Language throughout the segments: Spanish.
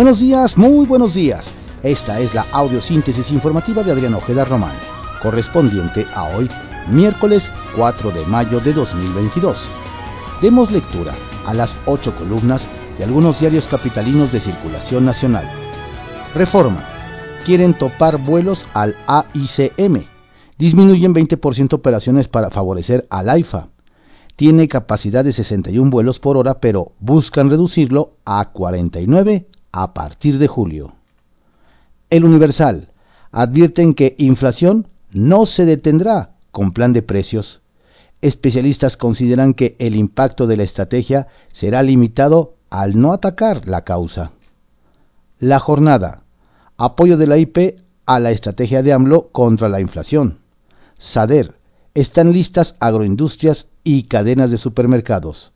Buenos días, muy buenos días. Esta es la audiosíntesis informativa de Adrián Ojeda Román, correspondiente a hoy, miércoles 4 de mayo de 2022. Demos lectura a las ocho columnas de algunos diarios capitalinos de circulación nacional. Reforma. Quieren topar vuelos al AICM. Disminuyen 20% operaciones para favorecer al AIFA. Tiene capacidad de 61 vuelos por hora, pero buscan reducirlo a 49 a partir de julio. El Universal advierten que inflación no se detendrá con plan de precios. Especialistas consideran que el impacto de la estrategia será limitado al no atacar la causa. La jornada. Apoyo de la IP a la estrategia de AMLO contra la inflación. SADER. Están listas agroindustrias y cadenas de supermercados.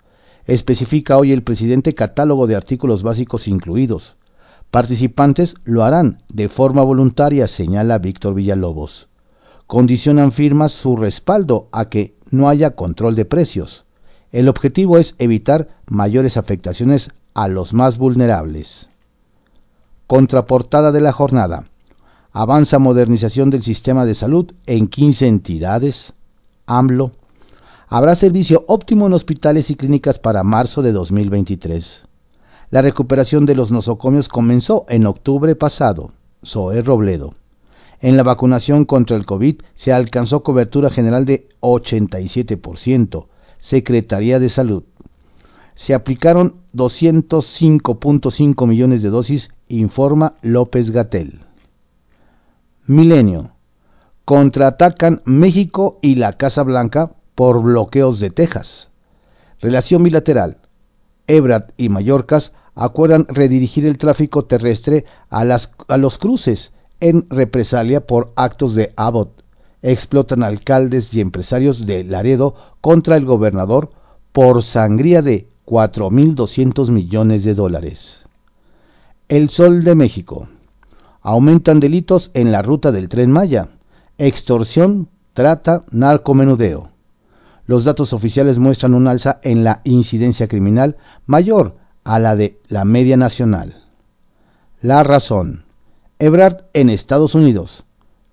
Especifica hoy el presidente catálogo de artículos básicos incluidos. Participantes lo harán de forma voluntaria, señala Víctor Villalobos. Condicionan firmas su respaldo a que no haya control de precios. El objetivo es evitar mayores afectaciones a los más vulnerables. Contraportada de la jornada. Avanza modernización del sistema de salud en 15 entidades. AMLO. Habrá servicio óptimo en hospitales y clínicas para marzo de 2023. La recuperación de los nosocomios comenzó en octubre pasado. Zoe Robledo. En la vacunación contra el COVID se alcanzó cobertura general de 87%. Secretaría de Salud. Se aplicaron 205.5 millones de dosis, informa López Gatel. Milenio. Contraatacan México y la Casa Blanca por bloqueos de Texas. Relación bilateral. Ebrard y Mallorcas acuerdan redirigir el tráfico terrestre a, las, a los cruces en represalia por actos de Abbott. Explotan alcaldes y empresarios de Laredo contra el gobernador por sangría de 4.200 millones de dólares. El Sol de México. Aumentan delitos en la ruta del tren Maya. Extorsión, trata, narcomenudeo. Los datos oficiales muestran un alza en la incidencia criminal mayor a la de la media nacional. La razón. Ebrard en Estados Unidos.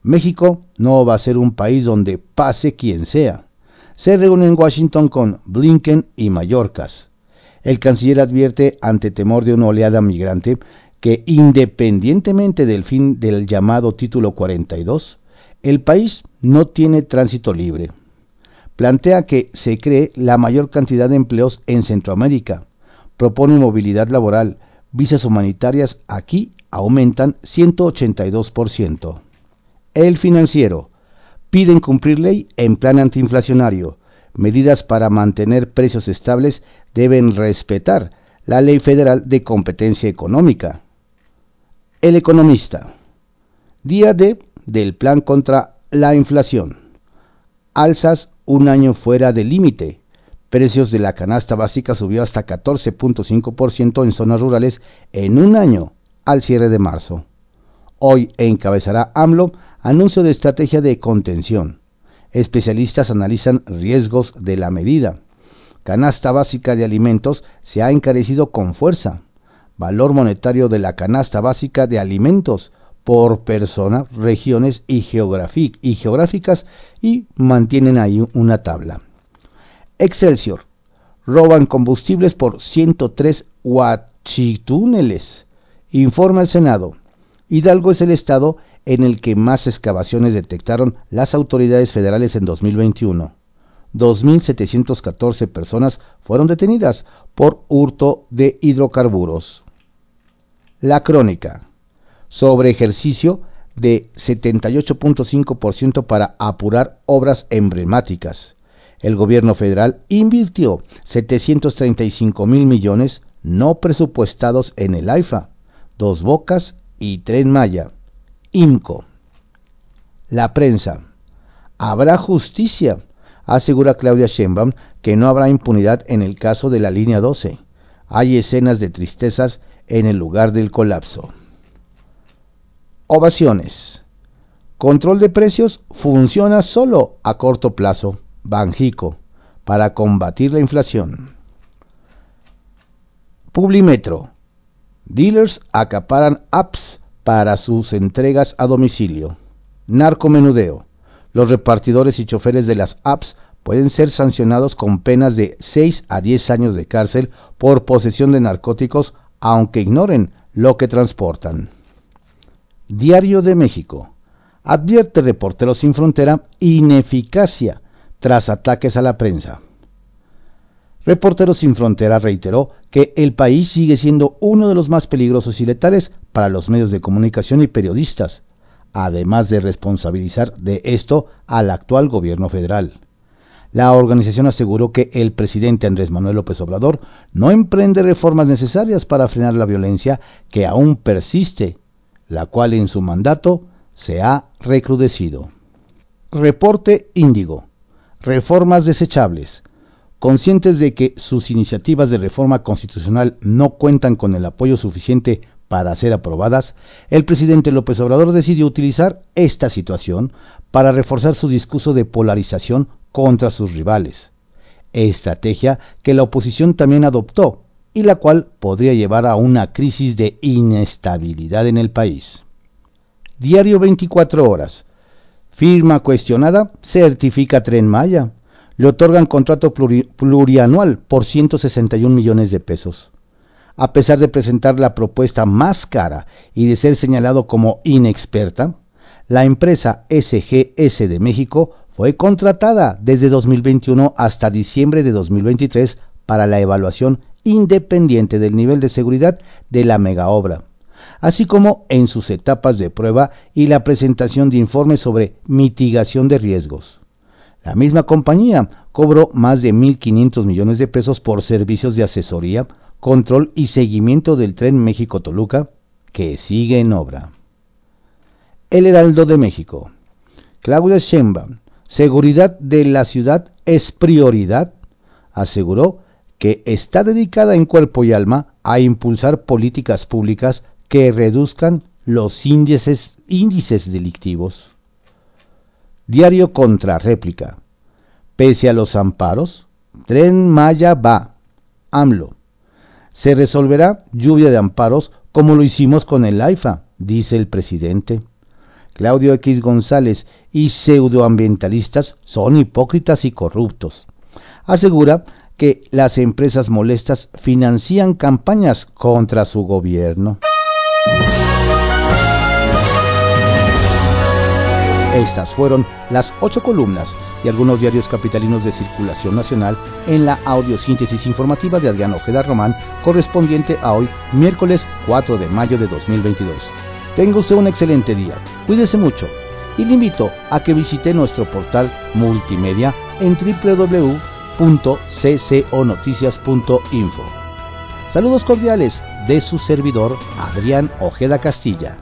México no va a ser un país donde pase quien sea. Se reúne en Washington con Blinken y Mallorcas. El canciller advierte, ante temor de una oleada migrante, que independientemente del fin del llamado título 42, el país no tiene tránsito libre. Plantea que se cree la mayor cantidad de empleos en Centroamérica. Propone movilidad laboral. Visas humanitarias aquí aumentan 182%. El financiero. Piden cumplir ley en plan antiinflacionario. Medidas para mantener precios estables deben respetar la ley federal de competencia económica. El economista. Día D del plan contra la inflación. Alzas un año fuera del límite. Precios de la canasta básica subió hasta 14.5% en zonas rurales en un año al cierre de marzo. Hoy encabezará AMLO anuncio de estrategia de contención. Especialistas analizan riesgos de la medida. Canasta básica de alimentos se ha encarecido con fuerza. Valor monetario de la canasta básica de alimentos por persona, regiones y, geográficas y mantienen ahí una tabla. Excelsior. Roban combustibles por 103 huachitúneles. Informa el Senado. Hidalgo es el estado en el que más excavaciones detectaron las autoridades federales en 2021. 2.714 personas fueron detenidas por hurto de hidrocarburos. La crónica. Sobre ejercicio de 78.5% para apurar obras emblemáticas. El gobierno federal invirtió 735 mil millones no presupuestados en el AIFA, Dos Bocas y Tren Maya. IMCO. La prensa. Habrá justicia, asegura Claudia Sheinbaum que no habrá impunidad en el caso de la línea 12. Hay escenas de tristezas en el lugar del colapso. Ovaciones. Control de precios funciona solo a corto plazo. Banjico. Para combatir la inflación. Publimetro. Dealers acaparan apps para sus entregas a domicilio. Narcomenudeo. Los repartidores y choferes de las apps pueden ser sancionados con penas de 6 a 10 años de cárcel por posesión de narcóticos, aunque ignoren lo que transportan. Diario de México. Advierte Reporteros sin Frontera ineficacia tras ataques a la prensa. Reporteros sin Frontera reiteró que el país sigue siendo uno de los más peligrosos y letales para los medios de comunicación y periodistas, además de responsabilizar de esto al actual gobierno federal. La organización aseguró que el presidente Andrés Manuel López Obrador no emprende reformas necesarias para frenar la violencia que aún persiste, la cual en su mandato se ha recrudecido. Reporte Índigo. Reformas desechables. Conscientes de que sus iniciativas de reforma constitucional no cuentan con el apoyo suficiente para ser aprobadas, el presidente López Obrador decidió utilizar esta situación para reforzar su discurso de polarización contra sus rivales, estrategia que la oposición también adoptó y la cual podría llevar a una crisis de inestabilidad en el país. Diario 24 horas. Firma cuestionada, certifica Tren Maya. Le otorgan contrato plurianual por 161 millones de pesos. A pesar de presentar la propuesta más cara y de ser señalado como inexperta, la empresa SGS de México fue contratada desde 2021 hasta diciembre de 2023 para la evaluación independiente del nivel de seguridad de la megaobra, así como en sus etapas de prueba y la presentación de informes sobre mitigación de riesgos. La misma compañía cobró más de 1.500 millones de pesos por servicios de asesoría, control y seguimiento del tren México-Toluca, que sigue en obra. El Heraldo de México. Claudia Sheinbaum seguridad de la ciudad es prioridad, aseguró que está dedicada en cuerpo y alma a impulsar políticas públicas que reduzcan los índices, índices delictivos. Diario contra réplica. Pese a los amparos, Tren Maya va. AMLO. Se resolverá lluvia de amparos como lo hicimos con el AIFA, dice el presidente. Claudio X González y pseudoambientalistas son hipócritas y corruptos. Asegura que las empresas molestas financian campañas contra su gobierno. Estas fueron las ocho columnas y algunos diarios capitalinos de circulación nacional en la audiosíntesis informativa de Adrián Ojeda Román, correspondiente a hoy, miércoles 4 de mayo de 2022. Tenga usted un excelente día. Cuídese mucho y le invito a que visite nuestro portal multimedia en www.cconoticias.info. Saludos cordiales de su servidor Adrián Ojeda Castilla.